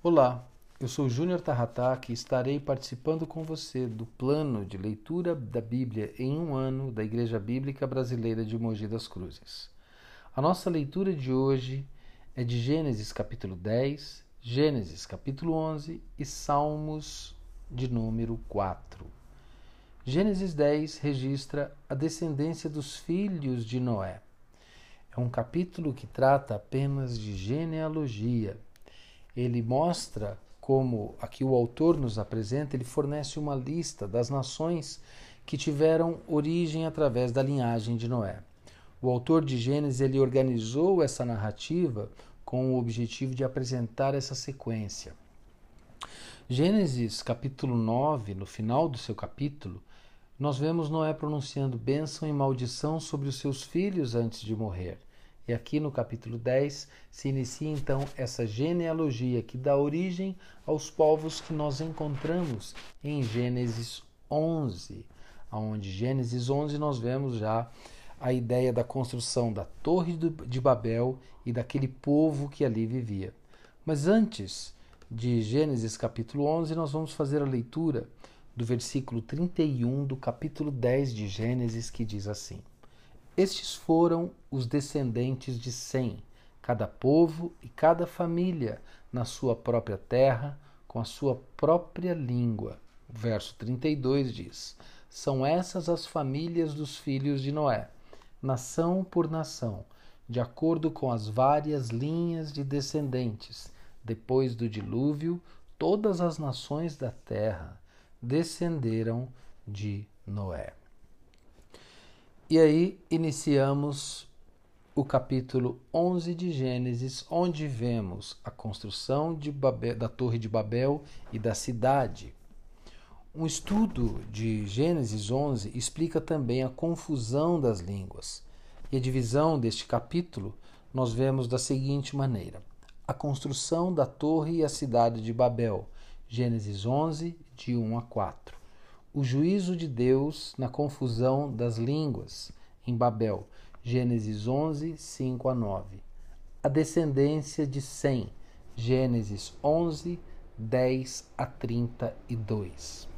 Olá, eu sou Júnior Tarrataque e estarei participando com você do plano de leitura da Bíblia em um ano da Igreja Bíblica Brasileira de Mogi das Cruzes. A nossa leitura de hoje é de Gênesis capítulo 10, Gênesis capítulo 11 e Salmos de número 4. Gênesis 10 registra a descendência dos filhos de Noé. É um capítulo que trata apenas de genealogia ele mostra como aqui o autor nos apresenta, ele fornece uma lista das nações que tiveram origem através da linhagem de Noé. O autor de Gênesis ele organizou essa narrativa com o objetivo de apresentar essa sequência. Gênesis capítulo 9, no final do seu capítulo, nós vemos Noé pronunciando bênção e maldição sobre os seus filhos antes de morrer. E aqui no capítulo 10 se inicia então essa genealogia que dá origem aos povos que nós encontramos em Gênesis 11, onde Gênesis 11 nós vemos já a ideia da construção da Torre de Babel e daquele povo que ali vivia. Mas antes de Gênesis capítulo 11, nós vamos fazer a leitura do versículo 31 do capítulo 10 de Gênesis, que diz assim: estes foram os descendentes de Sem, cada povo e cada família na sua própria terra, com a sua própria língua. O verso 32 diz: São essas as famílias dos filhos de Noé, nação por nação, de acordo com as várias linhas de descendentes. Depois do dilúvio, todas as nações da terra descenderam de Noé. E aí iniciamos o capítulo 11 de Gênesis, onde vemos a construção Babel, da Torre de Babel e da cidade. Um estudo de Gênesis 11 explica também a confusão das línguas. E a divisão deste capítulo nós vemos da seguinte maneira: a construção da torre e a cidade de Babel, Gênesis 11, de 1 a 4 o juízo de Deus na confusão das línguas em Babel. Gênesis 11, 5 a 9. A descendência de Sem. Gênesis 11, 10 a 32.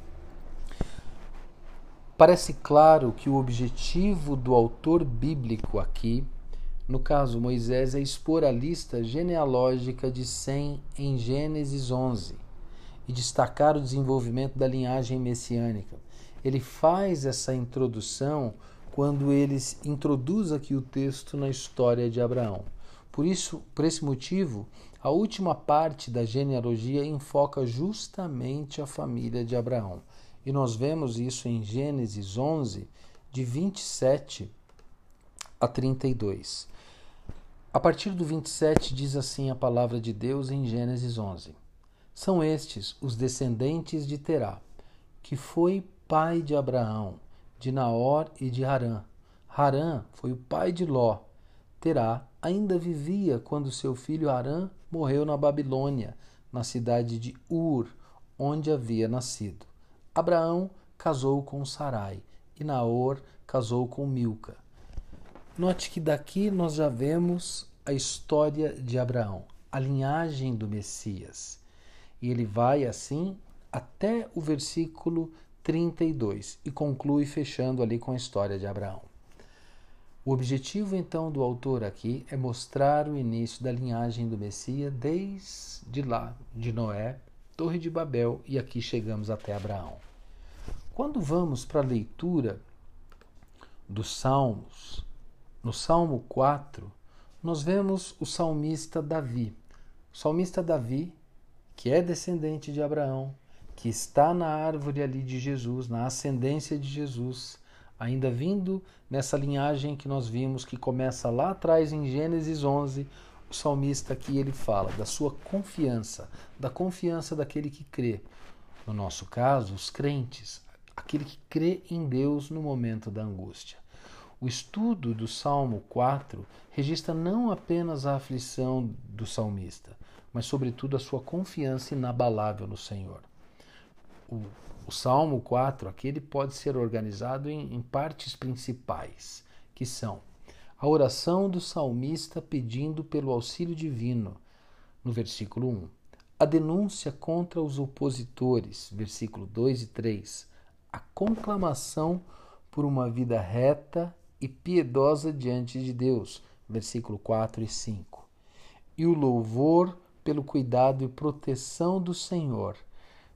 Parece claro que o objetivo do autor bíblico aqui, no caso Moisés, é expor a lista genealógica de Sem em Gênesis 11 e destacar o desenvolvimento da linhagem messiânica. Ele faz essa introdução quando ele introduz aqui o texto na história de Abraão. Por isso, por esse motivo, a última parte da genealogia enfoca justamente a família de Abraão. E nós vemos isso em Gênesis 11, de 27 a 32. A partir do 27 diz assim a palavra de Deus em Gênesis 11: são estes os descendentes de Terá, que foi pai de Abraão, de Naor e de Harã. Harã foi o pai de Ló. Terá ainda vivia quando seu filho Harã morreu na Babilônia, na cidade de Ur, onde havia nascido. Abraão casou com Sarai e Naor casou com Milca. Note que daqui nós já vemos a história de Abraão, a linhagem do Messias. E ele vai assim até o versículo 32 e conclui fechando ali com a história de Abraão. O objetivo então do autor aqui é mostrar o início da linhagem do Messias desde lá, de Noé, Torre de Babel e aqui chegamos até Abraão. Quando vamos para a leitura dos Salmos, no Salmo 4, nós vemos o salmista Davi. O salmista Davi que é descendente de Abraão, que está na árvore ali de Jesus, na ascendência de Jesus, ainda vindo nessa linhagem que nós vimos que começa lá atrás em Gênesis 11, o salmista aqui ele fala da sua confiança, da confiança daquele que crê. No nosso caso, os crentes, aquele que crê em Deus no momento da angústia. O estudo do Salmo 4 registra não apenas a aflição do salmista, mas, sobretudo, a sua confiança inabalável no Senhor. O, o Salmo 4 aqui ele pode ser organizado em, em partes principais, que são a oração do salmista pedindo pelo auxílio divino, no versículo 1, a denúncia contra os opositores, versículo 2 e 3, a conclamação por uma vida reta e piedosa diante de Deus, versículo 4 e 5, e o louvor pelo cuidado e proteção do Senhor.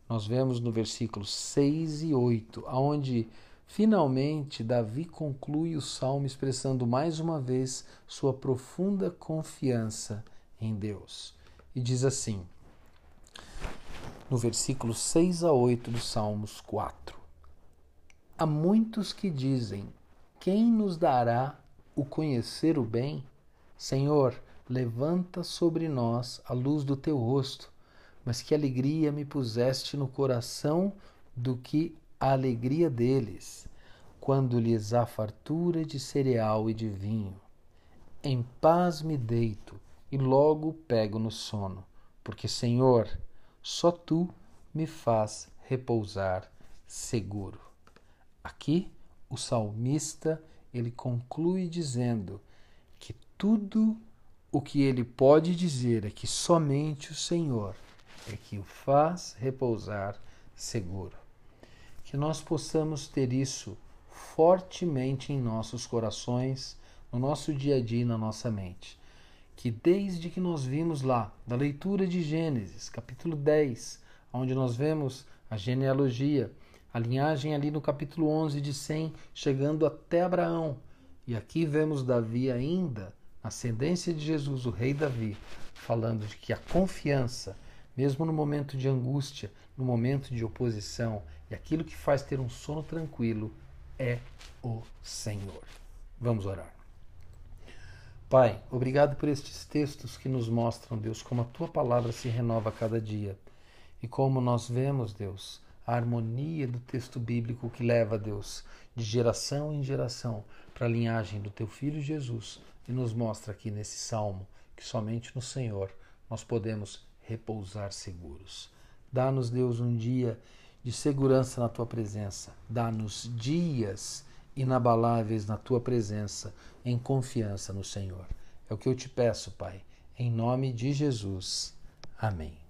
Nós vemos no versículo 6 e 8, aonde finalmente Davi conclui o salmo expressando mais uma vez sua profunda confiança em Deus. E diz assim: no versículo 6 a 8 do Salmos 4. Há muitos que dizem: Quem nos dará o conhecer o bem? Senhor, levanta sobre nós a luz do teu rosto, mas que alegria me puseste no coração do que a alegria deles, quando lhes há fartura de cereal e de vinho. Em paz me deito e logo pego no sono, porque, Senhor, só tu me faz repousar seguro. Aqui o salmista ele conclui dizendo que tudo o que ele pode dizer é que somente o Senhor é que o faz repousar seguro. Que nós possamos ter isso fortemente em nossos corações, no nosso dia a dia e na nossa mente que desde que nós vimos lá, da leitura de Gênesis, capítulo 10, onde nós vemos a genealogia, a linhagem ali no capítulo 11 de Sem, chegando até Abraão. E aqui vemos Davi ainda, ascendência de Jesus, o rei Davi, falando de que a confiança, mesmo no momento de angústia, no momento de oposição, e aquilo que faz ter um sono tranquilo é o Senhor. Vamos orar. Pai, obrigado por estes textos que nos mostram, Deus, como a tua palavra se renova a cada dia e como nós vemos, Deus, a harmonia do texto bíblico que leva, Deus, de geração em geração para a linhagem do teu filho Jesus e nos mostra aqui nesse salmo que somente no Senhor nós podemos repousar seguros. Dá-nos, Deus, um dia de segurança na tua presença. Dá-nos dias inabaláveis na tua presença, em confiança no Senhor. É o que eu te peço, Pai, em nome de Jesus. Amém.